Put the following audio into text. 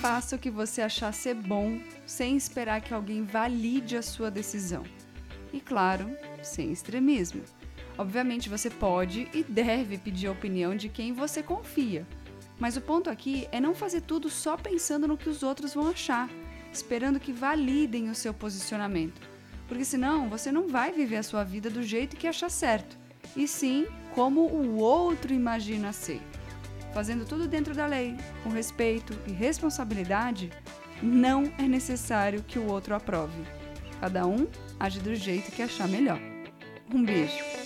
Faça o que você achar ser bom, sem esperar que alguém valide a sua decisão. E claro, sem extremismo. Obviamente você pode e deve pedir a opinião de quem você confia. Mas o ponto aqui é não fazer tudo só pensando no que os outros vão achar, esperando que validem o seu posicionamento. Porque senão você não vai viver a sua vida do jeito que achar certo, e sim como o outro imagina ser. Fazendo tudo dentro da lei, com respeito e responsabilidade, não é necessário que o outro aprove. Cada um age do jeito que achar melhor. Um beijo!